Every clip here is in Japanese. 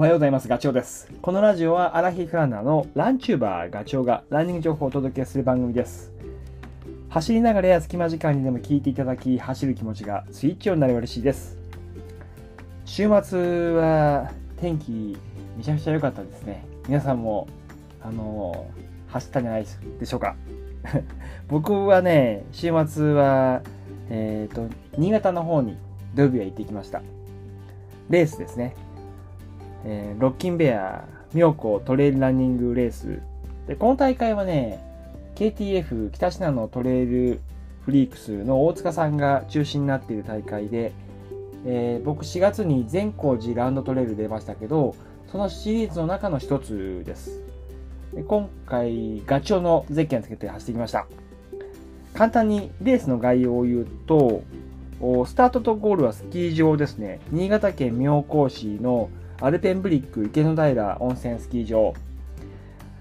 おはようございます。ガチョウです。このラジオはアラヒフランナーのランチューバーガチョウがランニング情報をお届けする番組です。走りながらや隙間時間にでも聞いていただき、走る気持ちがスイッチオンになれば嬉しいです。週末は天気めちゃくちゃ良かったですね。皆さんも、あの走ったんじゃないでしょうか。僕はね、週末は、えっ、と、新潟の方に土曜日は行ってきました。レースですね。えーロッキンベア妙高トレイルランニングレース。でこの大会はね KTF 北信濃のトレイルフリークスの大塚さんが中心になっている大会で、えー僕4月に善光寺ラウンドトレイル出ましたけどそのシリーズの中の一つです。で今回ガチョウのゼッケンつけて走ってきました。簡単にレースの概要を言うとスタートとゴールはスキー場ですね。新潟県妙高市のアルペンブリック池の平温泉スキー場。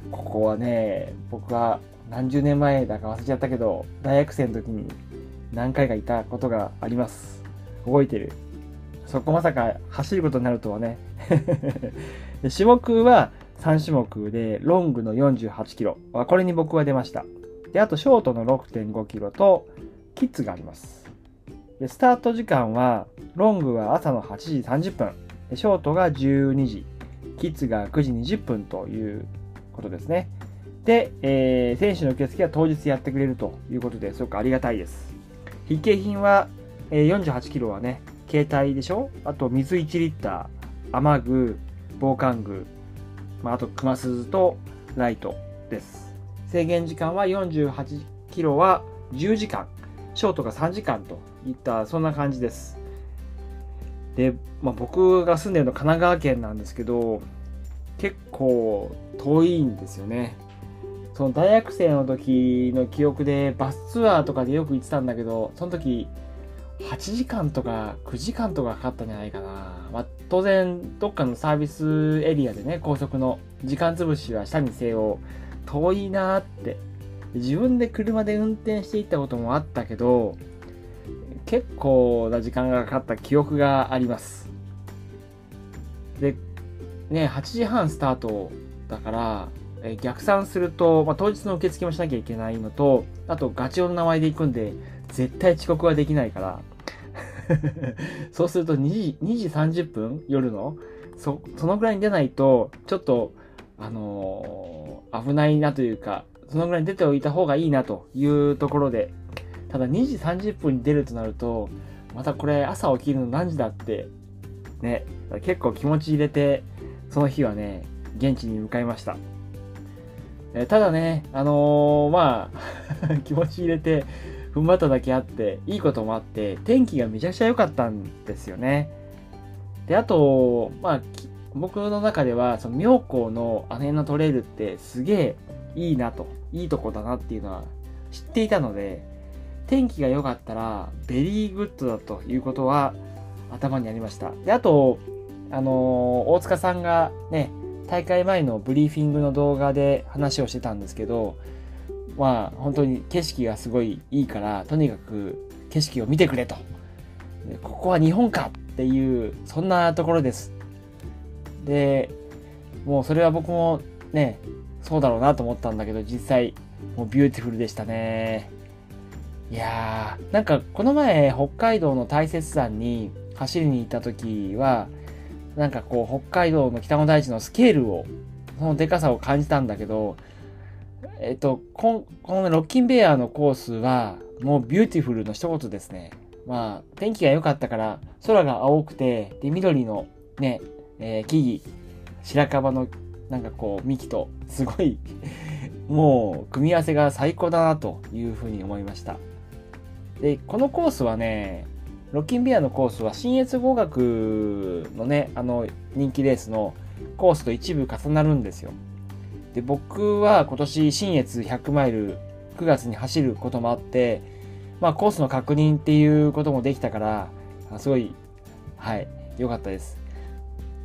ここはね僕は何十年前だか忘れちゃったけど大学生の時に何回かいたことがあります。覚えてる？そこまさか走ることになるとはね。で種目は3種目でロングの48キロ。これに僕は出ました。であとショートの6.5キロとキッズがあります。でスタート時間はロングは朝の8時30分。ショートが12時、キッズが9時20分ということですね。で、えー選手の受付は当日やってくれるということですごくありがたいです。必携品は、えー48キロはね、携帯でしょ？あと水1リッター、雨具、防寒具、まあ、あと熊鈴とライトです。制限時間は48キロは10時間、ショートが3時間といったそんな感じです。で、まあ、僕が住んでるの神奈川県なんですけど結構遠いんですよね。その大学生の時の記憶でバスツアーとかでよく行ってたんだけどその時8時間とか9時間とかかかったんじゃないかな、まあ、当然どっかのサービスエリアでね高速の時間潰しはしたにせよ遠いなって。自分で車で運転していったこともあったけど結構な時間がかかった記憶があります。で、ね、8時半スタートだから、え逆算すると、まあ、当日の受付もしなきゃいけないのと、あとガチョウの名前で行くんで、絶対遅刻はできないから、そうすると2時 ,2 時30分夜のそそのぐらいに出ないと、ちょっと、あのー危ないなというか、そのぐらいに出ておいた方がいいなというところで、ただ2時30分に出るとなると、またこれ朝起きるの何時だって、ね、結構気持ち入れて、その日はね、現地に向かいました。えただね、あのーまあ、気持ち入れて、踏ん張っただけあって、いいこともあって、天気がめちゃくちゃ良かったんですよね。で、あと、まあ、僕の中では、その妙高のあの辺のトレイルってすげえいいなと、いいとこだなっていうのは知っていたので、天気が良かったら、 very good だということは頭にありました。で、あと、あの大塚さんがね、大会前のブリーフィングの動画で話をしてたんですけど、まあ、本当に景色がすごいいいから、とにかく景色を見てくれと。ここは日本かっていう、そんなところです。で、もうそれは僕もね、そうだろうなと思ったんだけど、実際、もう beautiful でしたね。いやー、なんかこの前北海道の大雪山に走りに行った時は、なんかこう北海道の北の大地のスケールを、そのでかさを感じたんだけど、えっと、このロッキンベアのコースはもう beautiful の一言ですね。まあ天気が良かったから空が青くて、で緑のね、えー木々、白樺のなんかこう幹とすごいもう組み合わせが最高だなというふうに思いました。で、このコースはね、ロッキンベアのコースは新越合学のね、あの人気レースのコースと一部重なるんですよ。で、僕は今年新越100マイル9月に走ることもあって、まあコースの確認っていうこともできたから、すごい、はい、良かったです。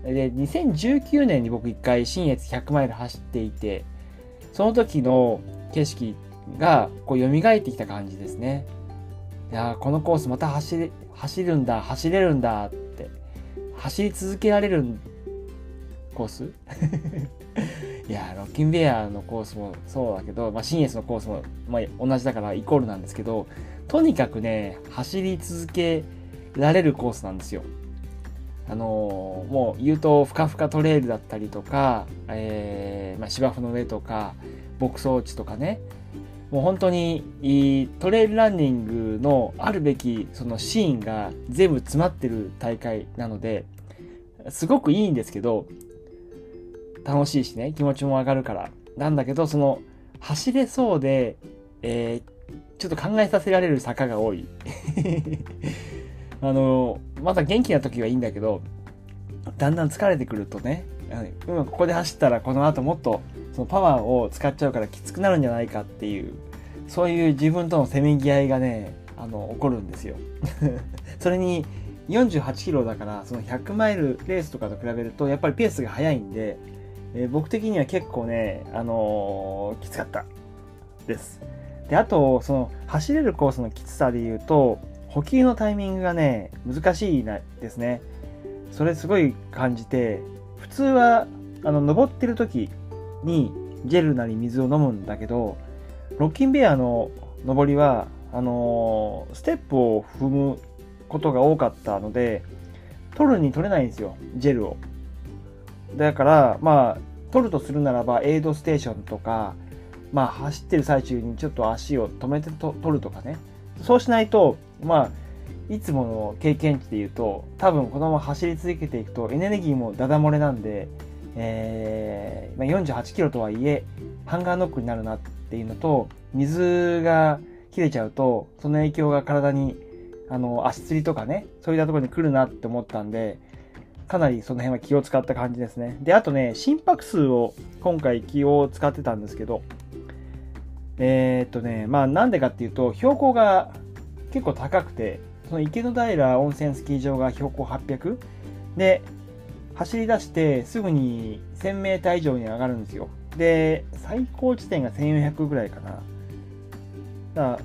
で、2019年に僕一回新越100マイル走っていて、その時の景色がこう蘇ってきた感じですね。いやこのコースまた走れ走るんだ走れるんだって走り続けられるコース？いやロッキンベアのコースもそうだけど、まあ、新越のコースも、まあ、同じだからイコールなんですけどとにかくね走り続けられるコースなんですよ。あのー、もう言うとふかふかトレイルだったりとか、えーまあ、芝生の上とか牧草地とかねもう本当にトレイルランニングのあるべきそのシーンが全部詰まってる大会なのですごくいいんですけど楽しいしね気持ちも上がるから。なんだけどその走れそうで、えー、ちょっと考えさせられる坂が多い。あのまだ元気な時はいいんだけどだんだん疲れてくるとね今ここで走ったらこの後もっとそのパワーを使っちゃうからきつくなるんじゃないかっていうそういう自分とのせめぎ合いがねあの起こるんですよ。それに48キロだからその100マイルレースとかと比べるとやっぱりペースが速いんで、えー、僕的には結構ね、あのー、きつかったです。であとその走れるコースのきつさで言うと補給のタイミングがね難しいなですね。それすごい感じて普通はあの登ってる時にジェルなり水を飲むんだけどロッキンベアの登りはあのー、ステップを踏むことが多かったので取るに取れないんですよジェルを。だからまあ取るとするならばエイドステーションとかまあ走ってる最中にちょっと足を止めてと取るとかね。そうしないとまあいつもの経験値で言うと多分このまま走り続けていくとエネルギーもダダ漏れなんで、えー、48キロとはいえハンガーノックになるなっていうのと水が切れちゃうとその影響が体にあの足つりとかねそういったところに来るなって思ったんでかなりその辺は気を使った感じですね。であとね心拍数を今回気を使ってたんですけどえー、っとねまあなんでかっていうと標高が結構高くてその池の平温泉スキー場が標高800で走り出してすぐに 1000m 以上に上がるんですよ。で最高地点が1400ぐらいかな。だから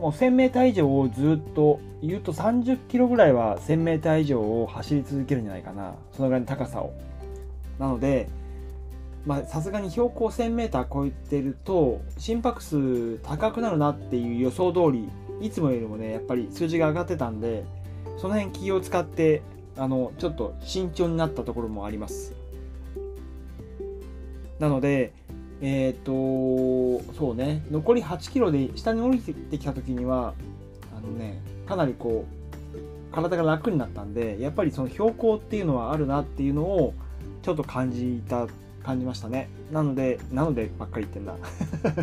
もう 1000m 以上をずっと言うと30キロぐらいは 1000m 以上を走り続けるんじゃないかな。そのぐらいの高さを。なのでさすがに標高 1000m 超えてると心拍数高くなるなっていう予想通りいつもよりもねやっぱり数字が上がってたんでその辺気を使ってあのちょっと慎重になったところもあります。なのでえっ、ー、とそうね残り8キロで下に降りてきた時にはあのねかなりこう体が楽になったんでやっぱりその標高っていうのはあるなっていうのをちょっと感じた感じましたね。なのでなのでばっかり言ってんだ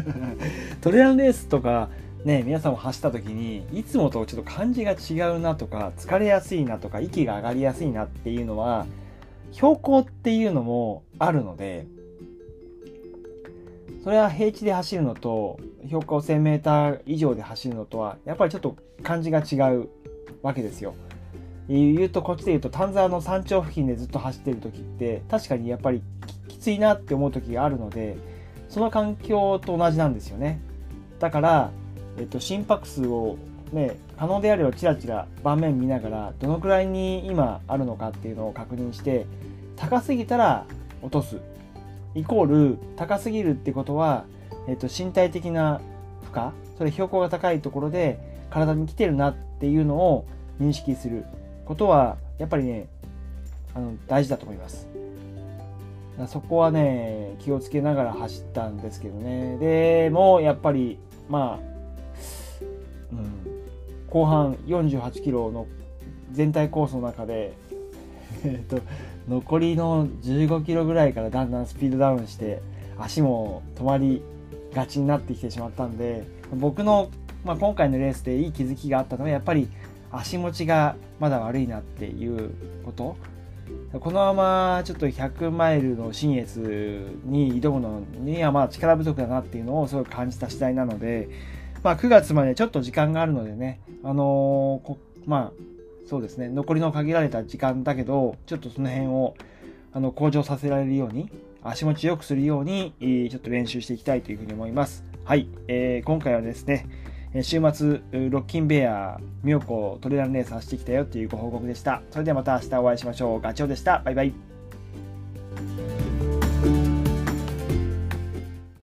トレランレースとかね、皆さんも走った時にいつもとちょっと感じが違うなとか疲れやすいなとか息が上がりやすいなっていうのは標高っていうのもあるのでそれは平地で走るのと標高 1000m 以上で走るのとはやっぱりちょっと感じが違うわけですよ。言うとこっちで言うと丹沢の山頂付近でずっと走ってる時って確かにやっぱりきついなって思う時があるのでその環境と同じなんですよね。だからえっと、心拍数を、ね、可能であればチラチラ盤面見ながらどのくらいに今あるのかっていうのを確認して高すぎたら落とす。イコール高すぎるってことは、えっと、身体的な負荷それ標高が高いところで体に来てるなっていうのを認識する。ことはやっぱりねあの大事だと思います。そこはね気をつけながら走ったんですけどね。でもやっぱりまあ、後半48キロの全体コースの中でえっと残りの15キロぐらいからだんだんスピードダウンして足も止まりがちになってきてしまったんで僕の、まあ、今回のレースでいい気づきがあったのはやっぱり足持ちがまだ悪いなっていうこと。このままちょっと100マイルの新越に挑むのにはまあ力不足だなっていうのをすごい感じた次第なのでまあ、9月までちょっと時間があるのでね、あのー、まあ、そうですね、残りの限られた時間だけど、ちょっとその辺をあの向上させられるように、足持ちよくするように、ちょっと練習していきたいというふうに思います。はい、えー、今回はですね、週末、ロッキンベア、ミョコトレランレース走ってきたよっていうご報告でした。それではまた明日お会いしましょう。ガチョウでした。バイバイ。